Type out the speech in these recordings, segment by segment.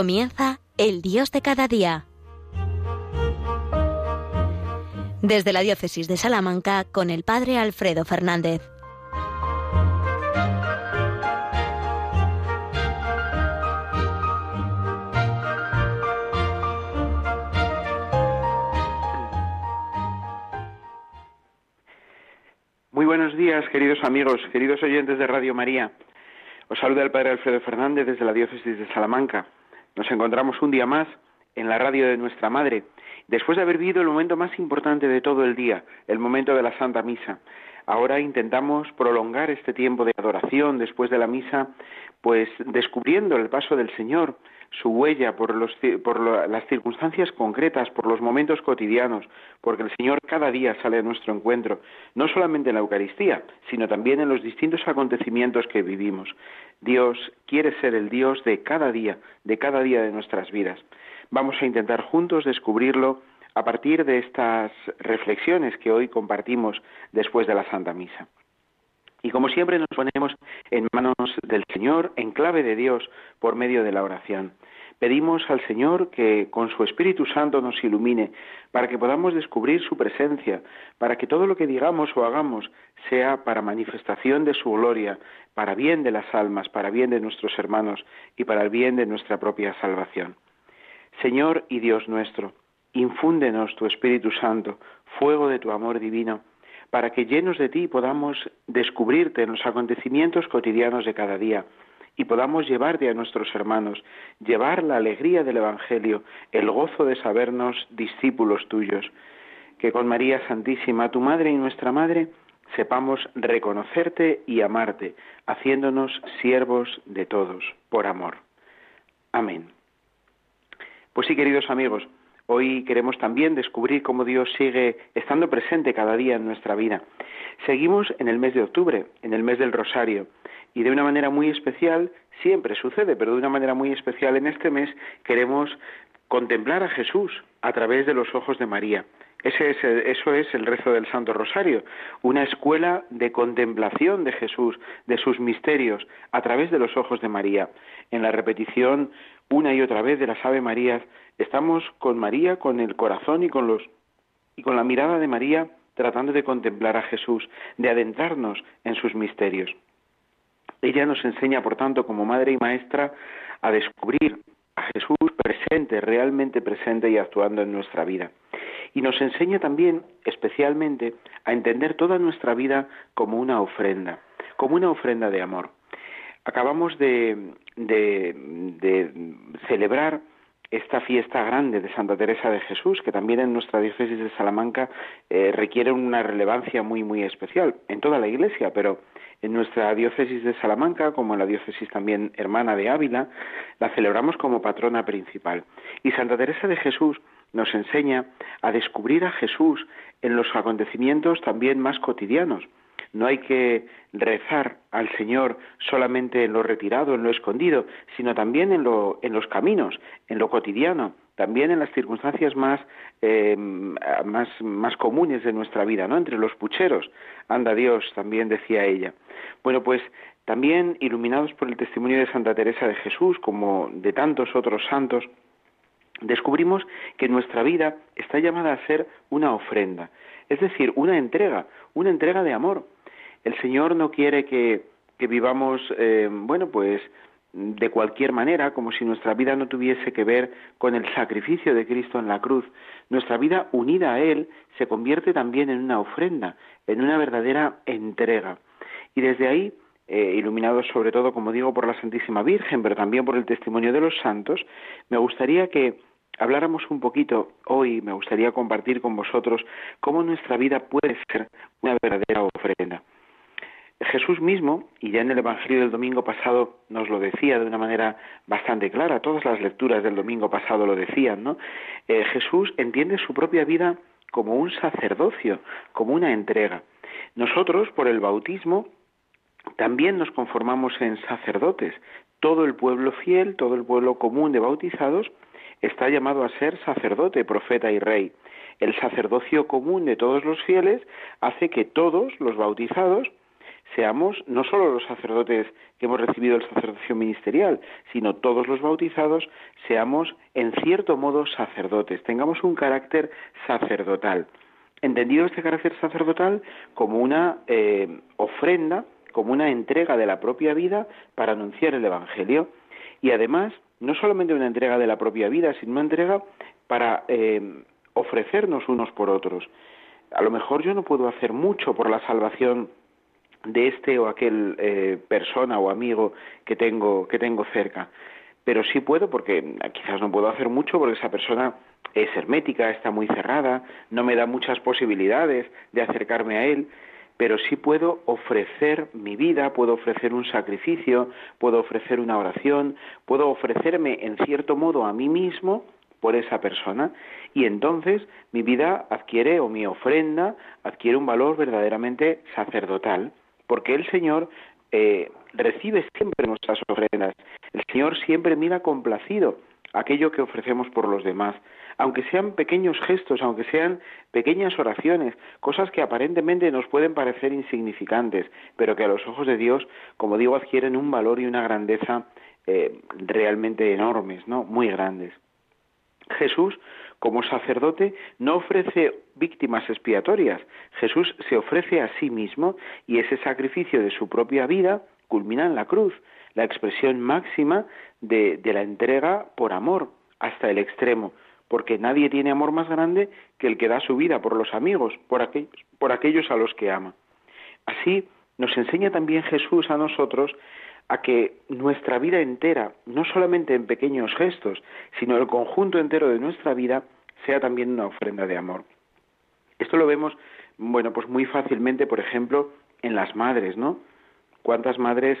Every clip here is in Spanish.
Comienza el Dios de cada día. Desde la Diócesis de Salamanca con el Padre Alfredo Fernández. Muy buenos días, queridos amigos, queridos oyentes de Radio María. Os saluda el Padre Alfredo Fernández desde la Diócesis de Salamanca. Nos encontramos un día más en la radio de nuestra Madre, después de haber vivido el momento más importante de todo el día, el momento de la Santa Misa. Ahora intentamos prolongar este tiempo de adoración después de la misa, pues descubriendo el paso del Señor, su huella por, las circunstancias concretas, por los momentos cotidianos, porque el Señor cada día sale a nuestro encuentro, no solamente en la Eucaristía, sino también en los distintos acontecimientos que vivimos. Dios quiere ser el Dios de cada día, de cada día de nuestras vidas. Vamos a intentar juntos descubrirlo a partir de estas reflexiones que hoy compartimos después de la Santa Misa. Y como siempre nos ponemos en manos del Señor, en clave de Dios, por medio de la oración. Pedimos al Señor que con su Espíritu Santo nos ilumine para que podamos descubrir su presencia, para que todo lo que digamos o hagamos sea para manifestación de su gloria, para bien de las almas, para bien de nuestros hermanos y para el bien de nuestra propia salvación. Señor y Dios nuestro, infúndenos tu Espíritu Santo, fuego de tu amor divino, para que llenos de ti podamos descubrirte en los acontecimientos cotidianos de cada día y podamos llevarte a nuestros hermanos, llevar la alegría del Evangelio, el gozo de sabernos discípulos tuyos, que con María Santísima, tu Madre y nuestra Madre, sepamos reconocerte y amarte, haciéndonos siervos de todos, por amor. Amén. Pues sí, queridos amigos, Hoy queremos también descubrir cómo Dios sigue estando presente cada día en nuestra vida. Seguimos en el mes de octubre, en el mes del Rosario, y de una manera muy especial, siempre sucede, pero de una manera muy especial en este mes queremos contemplar a Jesús a través de los ojos de María. Ese es eso es el rezo del Santo Rosario, una escuela de contemplación de Jesús, de sus misterios, a través de los ojos de María. En la repetición una y otra vez de las Ave Marías Estamos con María, con el corazón y con los y con la mirada de María tratando de contemplar a Jesús, de adentrarnos en sus misterios. Ella nos enseña, por tanto, como madre y maestra, a descubrir a Jesús presente, realmente presente y actuando en nuestra vida. Y nos enseña también, especialmente, a entender toda nuestra vida como una ofrenda, como una ofrenda de amor. Acabamos de, de, de celebrar esta fiesta grande de Santa Teresa de Jesús, que también en nuestra diócesis de Salamanca eh, requiere una relevancia muy, muy especial, en toda la Iglesia, pero en nuestra diócesis de Salamanca, como en la diócesis también hermana de Ávila, la celebramos como patrona principal. Y Santa Teresa de Jesús nos enseña a descubrir a Jesús en los acontecimientos también más cotidianos, no hay que rezar al Señor solamente en lo retirado, en lo escondido, sino también en, lo, en los caminos, en lo cotidiano, también en las circunstancias más, eh, más, más comunes de nuestra vida, ¿no? Entre los pucheros, anda Dios, también decía ella. Bueno, pues también iluminados por el testimonio de Santa Teresa de Jesús, como de tantos otros santos, descubrimos que nuestra vida está llamada a ser una ofrenda, es decir, una entrega, una entrega de amor. El Señor no quiere que, vivamos, eh, bueno, pues de cualquier manera, como si nuestra vida no tuviese que ver con el sacrificio de Cristo en la cruz. Nuestra vida unida a Él se convierte también en una ofrenda, en una verdadera entrega. Y desde ahí, eh, iluminados sobre todo, como digo, por la Santísima Virgen, pero también por el testimonio de los santos, me gustaría que habláramos un poquito hoy, me gustaría compartir con vosotros cómo nuestra vida puede ser una verdadera ofrenda. Jesús mismo, y ya en el Evangelio del domingo pasado nos lo decía de una manera bastante clara, todas las lecturas del domingo pasado lo decían, ¿no? Eh, Jesús entiende su propia vida como un sacerdocio, como una entrega. Nosotros, por el bautismo, también nos conformamos en sacerdotes. Todo el pueblo fiel, todo el pueblo común de bautizados, está llamado a ser sacerdote, profeta y rey. El sacerdocio común de todos los fieles hace que todos los bautizados seamos no solo los sacerdotes que hemos recibido el sacerdocio ministerial, sino todos los bautizados, seamos en cierto modo sacerdotes, tengamos un carácter sacerdotal. Entendido este carácter sacerdotal como una eh, ofrenda, como una entrega de la propia vida para anunciar el Evangelio. Y además, no solamente una entrega de la propia vida, sino una entrega para eh, ofrecernos unos por otros. A lo mejor yo no puedo hacer mucho por la salvación de este o aquel eh, persona o amigo que tengo que tengo cerca. Pero sí puedo porque quizás no puedo hacer mucho porque esa persona es hermética, está muy cerrada, no me da muchas posibilidades de acercarme a él, pero sí puedo ofrecer mi vida, puedo ofrecer un sacrificio, puedo ofrecer una oración, puedo ofrecerme en cierto modo a mí mismo por esa persona y entonces mi vida adquiere o mi ofrenda adquiere un valor verdaderamente sacerdotal porque el Señor eh, recibe siempre nuestras ofrendas. El Señor siempre mira complacido aquello que ofrecemos por los demás, aunque sean pequeños gestos, aunque sean pequeñas oraciones, cosas que aparentemente nos pueden parecer insignificantes, pero que a los ojos de Dios, como digo, adquieren un valor y una grandeza eh, realmente enormes, ¿no? Muy grandes. Jesús como sacerdote no ofrece víctimas expiatorias, Jesús se ofrece a sí mismo y ese sacrificio de su propia vida culmina en la cruz, la expresión máxima de, la entrega por amor hasta el extremo, porque nadie tiene amor más grande que el que da su vida por los amigos, por aquellos, por aquellos a los que ama. Así nos enseña también Jesús a nosotros a que nuestra vida entera, no solamente en pequeños gestos, sino el conjunto entero de nuestra vida, sea también una ofrenda de amor. Esto lo vemos, bueno, pues muy fácilmente, por ejemplo, en las madres, ¿no? ¿Cuántas madres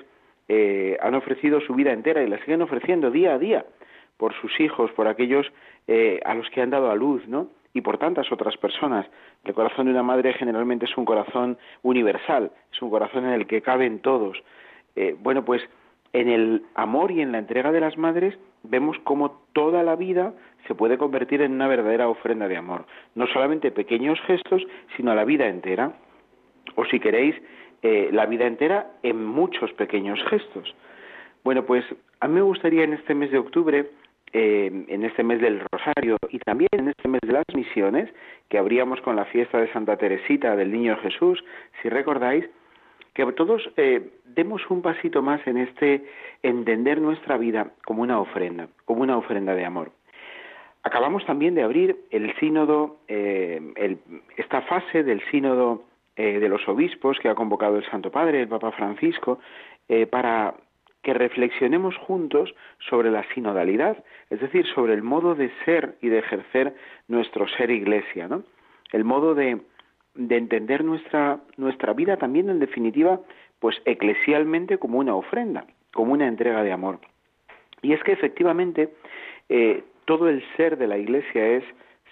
eh, han ofrecido su vida entera y la siguen ofreciendo día a día por sus hijos, por aquellos eh, a los que han dado a luz, ¿no? y por tantas otras personas. El corazón de una madre generalmente es un corazón universal, es un corazón en el que caben todos. Eh, bueno, pues en el amor y en la entrega de las madres vemos cómo toda la vida se puede convertir en una verdadera ofrenda de amor. No solamente pequeños gestos, sino la vida entera. O si queréis, eh, la vida entera en muchos pequeños gestos. Bueno, pues a mí me gustaría en este mes de octubre, eh, en este mes del Rosario y también en este mes de las misiones, que abríamos con la fiesta de Santa Teresita del Niño Jesús, si recordáis, que todos eh, demos un pasito más en este entender nuestra vida como una ofrenda, como una ofrenda de amor. Acabamos también de abrir el sínodo, eh, esta fase del sínodo eh, de los obispos que ha convocado el Santo Padre, el Papa Francisco, para que reflexionemos juntos sobre la sinodalidad, es decir, sobre el modo de ser y de ejercer nuestro ser iglesia, ¿no? El modo de de entender nuestra, nuestra vida también, en definitiva, pues eclesialmente como una ofrenda, como una entrega de amor. Y es que efectivamente eh, todo el ser de la Iglesia es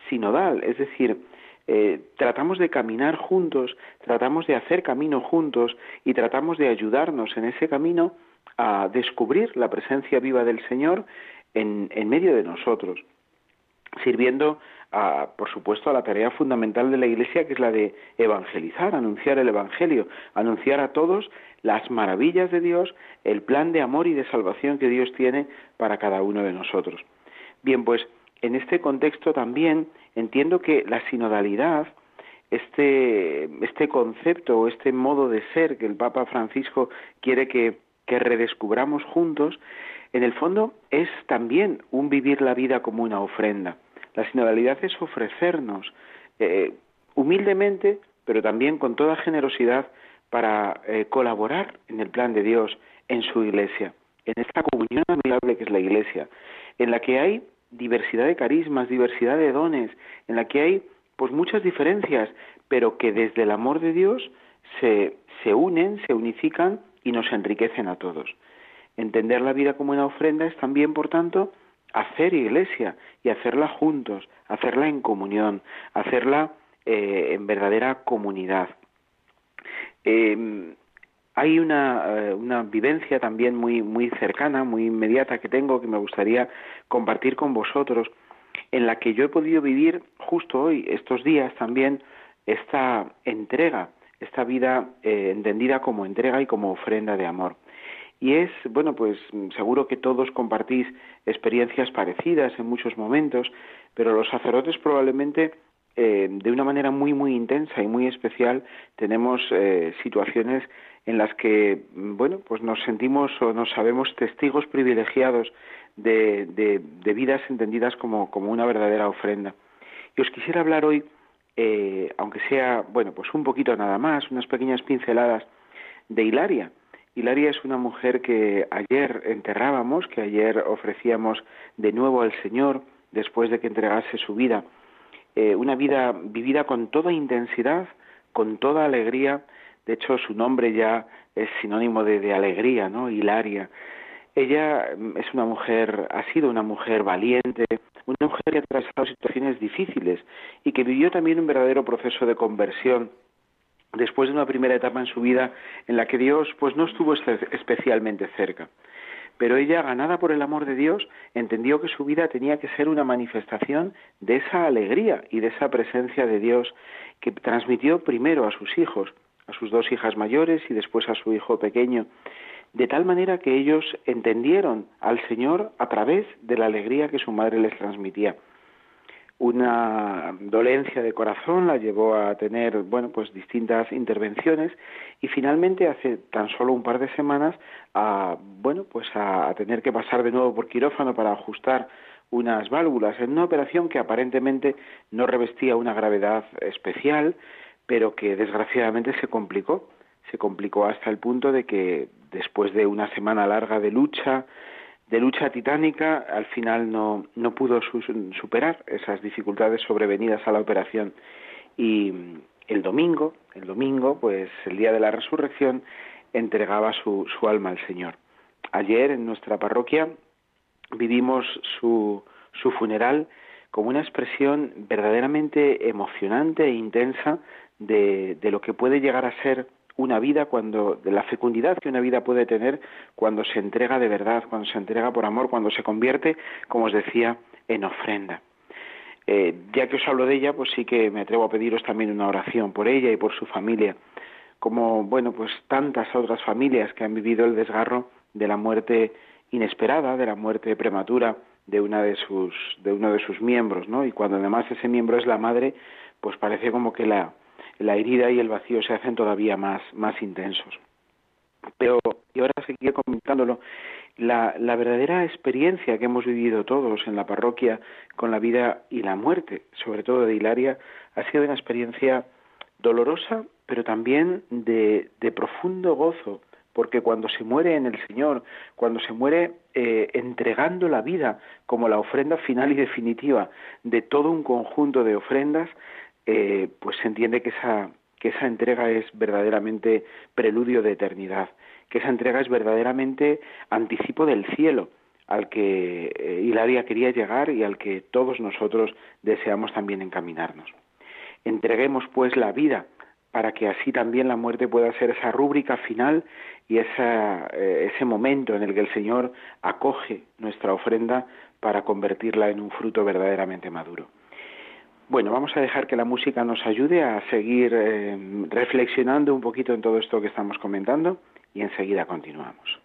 sinodal, es decir, eh, tratamos de caminar juntos, tratamos de hacer camino juntos y tratamos de ayudarnos en ese camino a descubrir la presencia viva del Señor en, en medio de nosotros, sirviendo por supuesto, a la tarea fundamental de la Iglesia, que es la de evangelizar, anunciar el Evangelio, anunciar a todos las maravillas de Dios, el plan de amor y de salvación que Dios tiene para cada uno de nosotros. Bien, pues en este contexto también entiendo que la sinodalidad, este, este concepto o este modo de ser que el Papa Francisco quiere que, que redescubramos juntos, en el fondo es también un vivir la vida como una ofrenda. La sinodalidad es ofrecernos eh, humildemente, pero también con toda generosidad para eh, colaborar en el plan de Dios, en su iglesia, en esta comunión admirable que es la iglesia, en la que hay diversidad de carismas, diversidad de dones, en la que hay pues muchas diferencias, pero que desde el amor de Dios se, se unen, se unifican y nos enriquecen a todos. Entender la vida como una ofrenda es también, por tanto, hacer iglesia y hacerla juntos, hacerla en comunión, hacerla eh, en verdadera comunidad. Em, hay una, eh, una, vivencia también muy, muy cercana, muy inmediata que tengo que me gustaría compartir con vosotros, en la que yo he podido vivir justo hoy, estos días también, esta entrega, esta vida eh, entendida como entrega y como ofrenda de amor. Y es, bueno, pues seguro que todos compartís experiencias parecidas en muchos momentos, pero los sacerdotes probablemente eh, de una manera muy, muy intensa y muy especial tenemos eh, situaciones en las que, bueno, pues nos sentimos o nos sabemos testigos privilegiados de, de, vidas entendidas como, como, una verdadera ofrenda. Y os quisiera hablar hoy, eh, aunque sea, bueno, pues un poquito nada más, unas pequeñas pinceladas de Hilaria, Hilaria es una mujer que ayer enterrábamos, que ayer ofrecíamos de nuevo al Señor después de que entregase su vida. Eh, una vida vivida con toda intensidad, con toda alegría. De hecho, su nombre ya es sinónimo de, alegría, ¿no? Hilaria. Ella mm, es una mujer, ha sido una mujer valiente, una mujer que ha atravesado situaciones difíciles y que vivió también un verdadero proceso de conversión después de una primera etapa en su vida en la que Dios pues no estuvo especialmente cerca. Pero ella, ganada por el amor de Dios, entendió que su vida tenía que ser una manifestación de esa alegría y de esa presencia de Dios que transmitió primero a sus hijos, a sus dos hijas mayores y después a su hijo pequeño, de tal manera que ellos entendieron al Señor a través de la alegría que su madre les transmitía una dolencia de corazón la llevó a tener bueno pues distintas intervenciones y finalmente hace tan solo un par de semanas a bueno pues a, tener que pasar de nuevo por quirófano para ajustar unas válvulas en una operación que aparentemente no revestía una gravedad especial pero que desgraciadamente se complicó. Se complicó hasta el punto de que después de una semana larga de lucha de lucha titánica, al final no, no pudo superar esas dificultades sobrevenidas a la operación. Y el domingo, el domingo, pues el día de la resurrección, entregaba su, su alma al Señor. Ayer en nuestra parroquia vivimos su, su funeral como una expresión verdaderamente emocionante e intensa de, de lo que puede llegar a ser una vida cuando de la fecundidad que una vida puede tener cuando se entrega de verdad, cuando se entrega por amor, cuando se convierte, como os decía, en ofrenda. Eh, ya que os hablo de ella, pues sí que me atrevo a pediros también una oración por ella y por su familia, como bueno, pues tantas otras familias que han vivido el desgarro de la muerte inesperada, de la muerte prematura de una de sus de uno de sus miembros, ¿no? Y cuando además ese miembro es la madre, pues parece como que la la herida y el vacío se hacen todavía más, intensos. Pero, y ahora seguiré comentándolo, la, la verdadera experiencia que hemos vivido todos en la parroquia con la vida y la muerte, sobre todo de Hilaria, ha sido una experiencia dolorosa, pero también de, de profundo gozo, porque cuando se muere en el Señor, cuando se muere eh, entregando la vida como la ofrenda final y definitiva de todo un conjunto de ofrendas, eh, pues se entiende que esa, que esa entrega es verdaderamente preludio de eternidad, que esa entrega es verdaderamente anticipo del cielo al que eh, Hilaria quería llegar y al que todos nosotros deseamos también encaminarnos. Entreguemos pues la vida para que así también la muerte pueda ser esa rúbrica final y esa, eh, ese momento en el que el Señor acoge nuestra ofrenda para convertirla en un fruto verdaderamente maduro. Bueno, vamos a dejar que la música nos ayude a seguir eh, reflexionando un poquito en todo esto que estamos comentando y enseguida continuamos.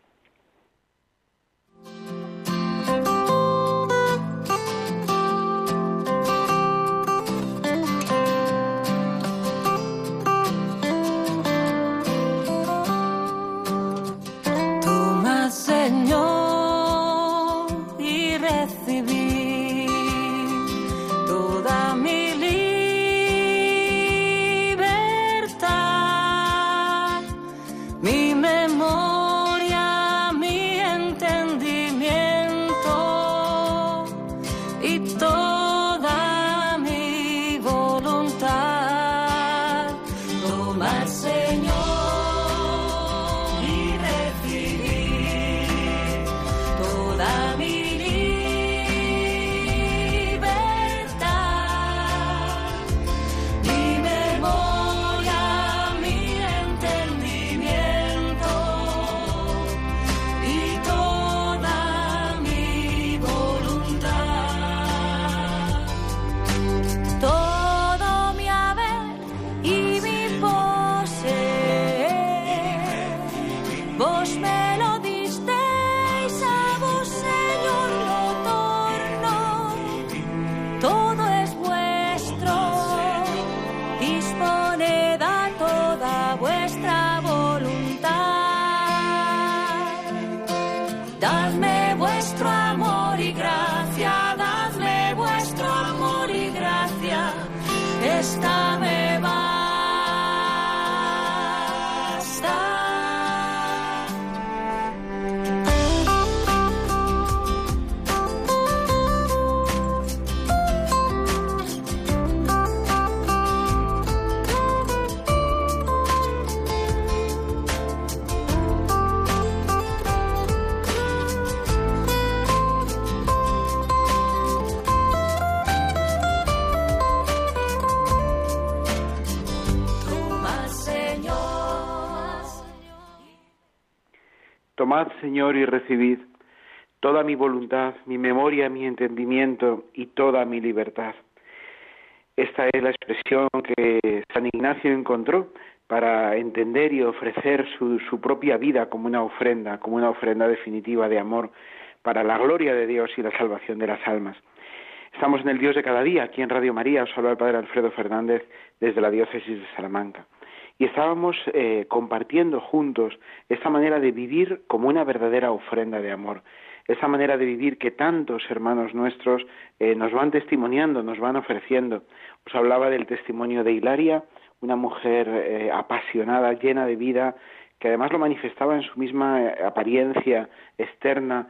Señor, y recibid toda mi voluntad, mi memoria, mi entendimiento y toda mi libertad. Esta es la expresión que San Ignacio encontró para entender y ofrecer su, su, propia vida como una ofrenda, como una ofrenda definitiva de amor para la gloria de Dios y la salvación de las almas. Estamos en el Dios de cada día, aquí en Radio María, os habla el Padre Alfredo Fernández desde la diócesis de Salamanca y estábamos eh, compartiendo juntos esta manera de vivir como una verdadera ofrenda de amor, esa manera de vivir que tantos hermanos nuestros eh, nos van testimoniando, nos van ofreciendo. Os hablaba del testimonio de Hilaria, una mujer eh, apasionada, llena de vida, que además lo manifestaba en su misma apariencia externa,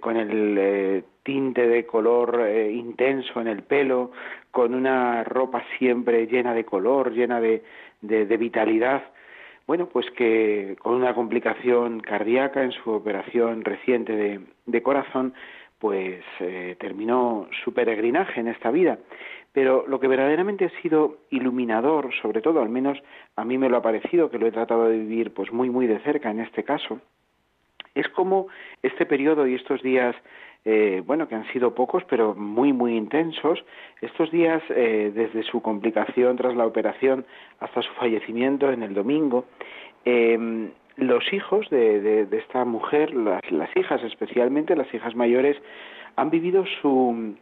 con el tinte de color intenso en el pelo, con una ropa siempre llena de color, llena de, de, vitalidad, bueno, pues que con una complicación cardíaca en su operación reciente de, corazón, pues eh, terminó su peregrinaje en esta vida. Pero lo que verdaderamente ha sido iluminador, sobre todo, al menos a mí me lo ha parecido, que lo he tratado de vivir pues muy muy de cerca en este caso, es como este periodo y estos días eh, bueno, que han sido pocos, pero muy, muy intensos. Estos días, eh, desde su complicación tras la operación hasta su fallecimiento en el domingo, em, los hijos de, esta mujer, las, hijas especialmente, las hijas mayores, han vivido su,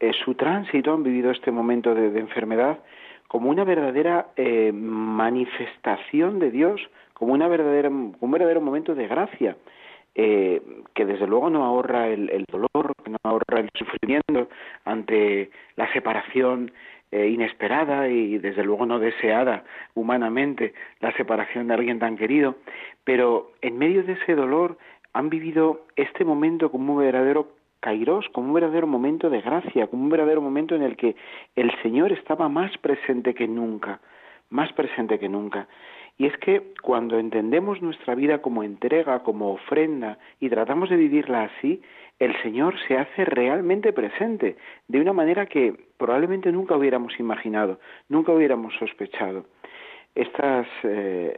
eh, su tránsito, han vivido este momento de, enfermedad como una verdadera manifestación de Dios, como una verdadera, un verdadero momento de gracia eh, que desde luego no ahorra el, dolor, que no ahorra el sufrimiento ante la separación eh, inesperada y desde luego no deseada humanamente, la separación de alguien tan querido, pero en medio de ese dolor han vivido este momento como un verdadero kairos, como un verdadero momento de gracia, como un verdadero momento en el que el Señor estaba más presente que nunca, más presente que nunca. Y es que cuando entendemos nuestra vida como entrega, como ofrenda, y tratamos de vivirla así, el Señor se hace realmente presente, de una manera que probablemente nunca hubiéramos imaginado, nunca hubiéramos sospechado. Estas, eh,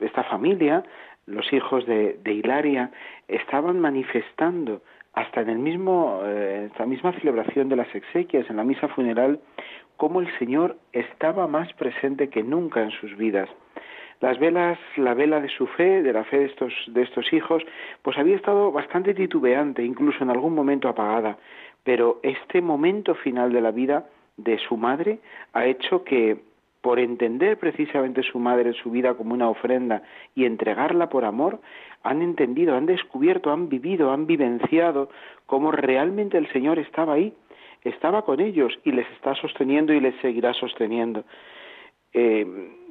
esta familia, los hijos de, Hilaria, estaban manifestando hasta en el mismo, eh, esta misma celebración de las exequias, en la misa funeral, cómo el Señor estaba más presente que nunca en sus vidas. Las velas, la vela de su fe, de la fe de estos, de estos hijos, pues había estado bastante titubeante, incluso en algún momento apagada, pero este momento final de la vida de su madre ha hecho que, por entender precisamente su madre su vida como una ofrenda y entregarla por amor, han entendido, han descubierto, han vivido, han vivenciado cómo realmente el Señor estaba ahí, estaba con ellos y les está sosteniendo y les seguirá sosteniendo. Eh,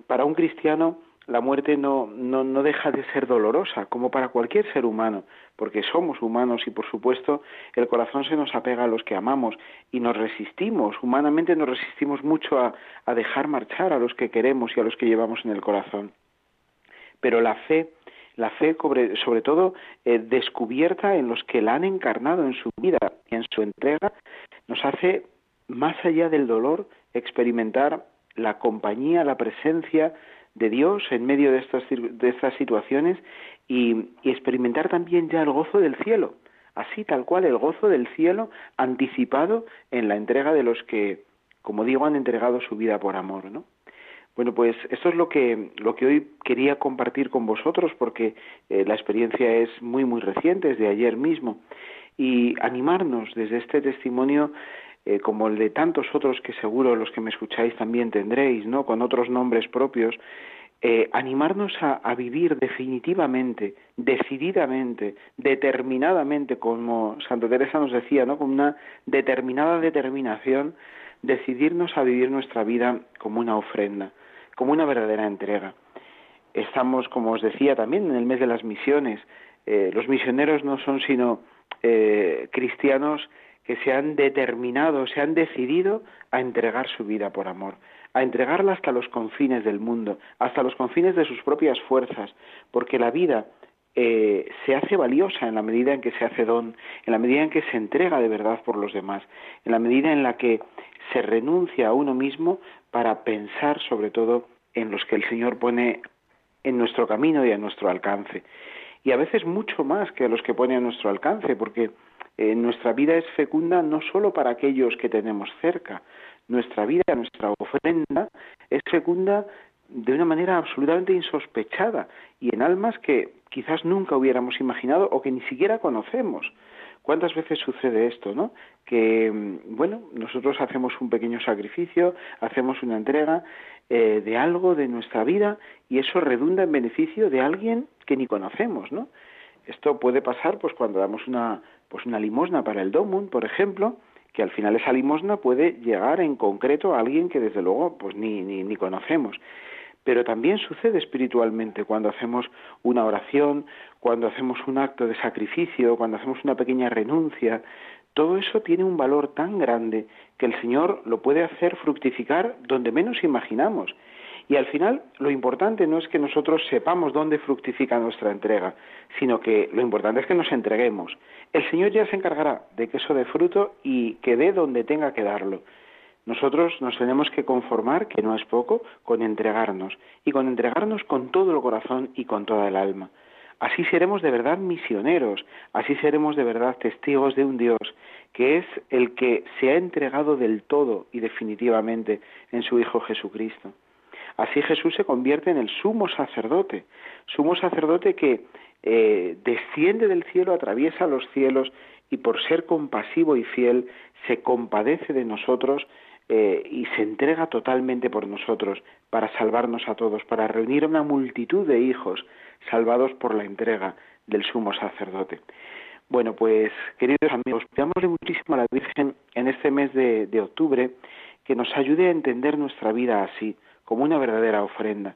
para un cristiano la muerte no, no, no deja de ser dolorosa, como para cualquier ser humano, porque somos humanos y por supuesto el corazón se nos apega a los que amamos y nos resistimos, humanamente nos resistimos mucho a, a dejar marchar a los que queremos y a los que llevamos en el corazón. Pero la fe, la fe sobre, todo eh, descubierta en los que la han encarnado en su vida y en su entrega, nos hace, más allá del dolor, experimentar la compañía, la presencia de Dios en medio de estas, de estas situaciones y, experimentar también ya el gozo del cielo, así tal cual el gozo del cielo anticipado en la entrega de los que, como digo, han entregado su vida por amor, ¿no? Bueno, pues esto es lo que, lo que hoy quería compartir con vosotros porque eh, la experiencia es muy, muy reciente, es de ayer mismo, y animarnos desde este testimonio eh, como el de tantos otros que seguro los que me escucháis también tendréis, ¿no? Con otros nombres propios, eh, animarnos a, vivir definitivamente, decididamente, determinadamente, como Santa Teresa nos decía, ¿no? con una determinada determinación, decidirnos a vivir nuestra vida como una ofrenda, como una verdadera entrega. Estamos, como os decía también, en el mes de las misiones. Eh, los misioneros no son sino eh, cristianos que se han determinado, se han decidido a entregar su vida por amor a entregarla hasta los confines del mundo, hasta los confines de sus propias fuerzas, porque la vida eh, se hace valiosa en la medida en que se hace don, en la medida en que se entrega de verdad por los demás, en la medida en la que se renuncia a uno mismo para pensar sobre todo en los que el Señor pone en nuestro camino y a nuestro alcance. Y a veces mucho más que a los que pone a nuestro alcance, porque eh, nuestra vida es fecunda no solo para aquellos que tenemos cerca, nuestra vida, nuestra ofrenda es fecunda de una manera absolutamente insospechada y en almas que quizás nunca hubiéramos imaginado o que ni siquiera conocemos. ¿Cuántas veces sucede esto, no? Que, mm, bueno, nosotros hacemos un pequeño sacrificio, hacemos una entrega eh, de algo de nuestra vida y eso redunda en beneficio de alguien que ni conocemos, ¿no? Esto puede pasar, pues, cuando damos una, pues, una limosna para el domum, por ejemplo, que al final esa limosna puede llegar en concreto a alguien que desde luego pues ni, ni, ni conocemos. Pero también sucede espiritualmente cuando hacemos una oración, cuando hacemos un acto de sacrificio, cuando hacemos una pequeña renuncia. Todo eso tiene un valor tan grande que el Señor lo puede hacer fructificar donde menos imaginamos. Y al final lo importante no es que nosotros sepamos dónde fructifica nuestra entrega, sino que lo importante es que nos entreguemos. El Señor ya se encargará de que eso dé fruto y que dé donde tenga que darlo. Nosotros nos tenemos que conformar, que no es poco, con entregarnos, y con entregarnos con todo el corazón y con toda el alma. Así seremos de verdad misioneros, así seremos de verdad testigos de un Dios que es el que se ha entregado del todo y definitivamente en su Hijo Jesucristo. Así Jesús se convierte en el sumo sacerdote, sumo sacerdote que eh, desciende del cielo, atraviesa los cielos y por ser compasivo y fiel se compadece de nosotros eh, y se entrega totalmente por nosotros para salvarnos a todos, para reunir a una multitud de hijos salvados por la entrega del sumo sacerdote. Bueno, pues queridos amigos, pidámosle muchísimo a la Virgen en este mes de octubre que nos ayude a entender nuestra vida así, como una verdadera ofrenda,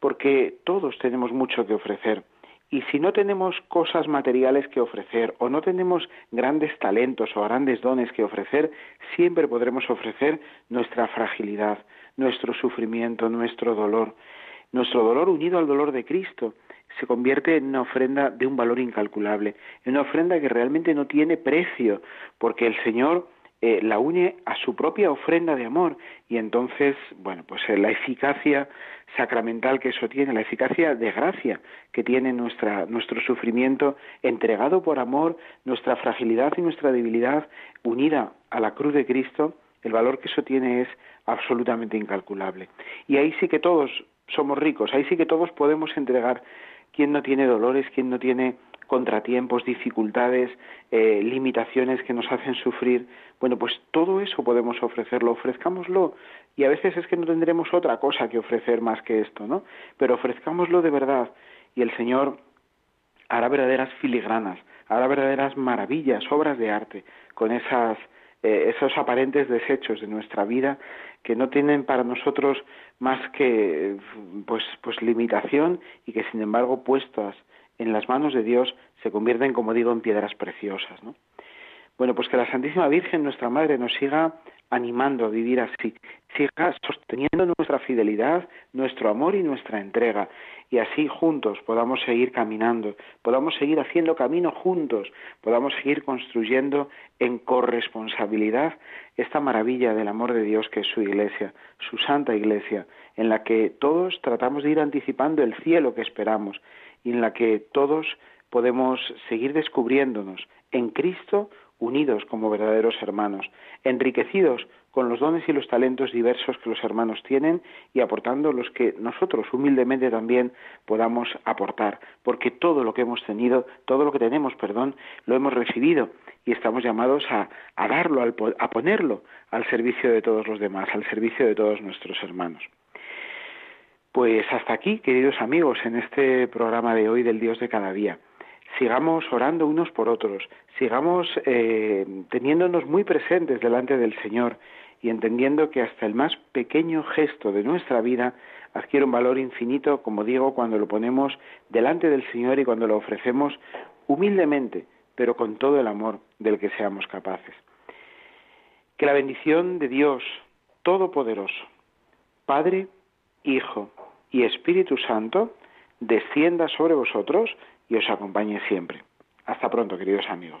porque todos tenemos mucho que ofrecer. Y si no tenemos cosas materiales que ofrecer o no tenemos grandes talentos o grandes dones que ofrecer, siempre podremos ofrecer nuestra fragilidad, nuestro sufrimiento, nuestro dolor. Nuestro dolor unido al dolor de Cristo se convierte en una ofrenda de un valor incalculable, en una ofrenda que realmente no tiene precio, porque el Señor eh, la une a su propia ofrenda de amor y entonces, bueno, pues eh, la eficacia sacramental que eso tiene, la eficacia de gracia que tiene nuestra, nuestro sufrimiento entregado por amor, nuestra fragilidad y nuestra debilidad unida a la cruz de Cristo, el valor que eso tiene es absolutamente incalculable. Y ahí sí que todos somos ricos, ahí sí que todos podemos entregar. ¿Quién no tiene dolores? ¿Quién no tiene contratiempos, dificultades, eh, limitaciones que nos hacen sufrir. Bueno, pues todo eso podemos ofrecerlo, ofrezcámoslo. Y a veces es que no tendremos otra cosa que ofrecer más que esto, ¿no? Pero ofrezcámoslo de verdad y el Señor hará verdaderas filigranas, hará verdaderas maravillas, obras de arte con esas eh, esos aparentes desechos de nuestra vida que no tienen para nosotros más que pues pues limitación y que sin embargo puestas en las manos de Dios se convierten, como digo, en piedras preciosas. ¿no? Bueno, pues que la Santísima Virgen, nuestra Madre, nos siga animando a vivir así, siga sosteniendo nuestra fidelidad, nuestro amor y nuestra entrega, y así juntos podamos seguir caminando, podamos seguir haciendo camino juntos, podamos seguir construyendo en corresponsabilidad esta maravilla del amor de Dios que es su iglesia, su santa iglesia, en la que todos tratamos de ir anticipando el cielo que esperamos y en la que todos podemos seguir descubriéndonos en Cristo unidos como verdaderos hermanos, enriquecidos con los dones y los talentos diversos que los hermanos tienen y aportando los que nosotros humildemente también podamos aportar, porque todo lo que hemos tenido, todo lo que tenemos, perdón, lo hemos recibido y estamos llamados a, a darlo, a ponerlo al servicio de todos los demás, al servicio de todos nuestros hermanos. Pues hasta aquí, queridos amigos, en este programa de hoy del Dios de cada día. Sigamos orando unos por otros, sigamos eh, teniéndonos muy presentes delante del Señor y entendiendo que hasta el más pequeño gesto de nuestra vida adquiere un valor infinito, como digo, cuando lo ponemos delante del Señor y cuando lo ofrecemos humildemente, pero con todo el amor del que seamos capaces. Que la bendición de Dios Todopoderoso, Padre, Hijo y Espíritu Santo, descienda sobre vosotros y os acompañe siempre. Hasta pronto, queridos amigos.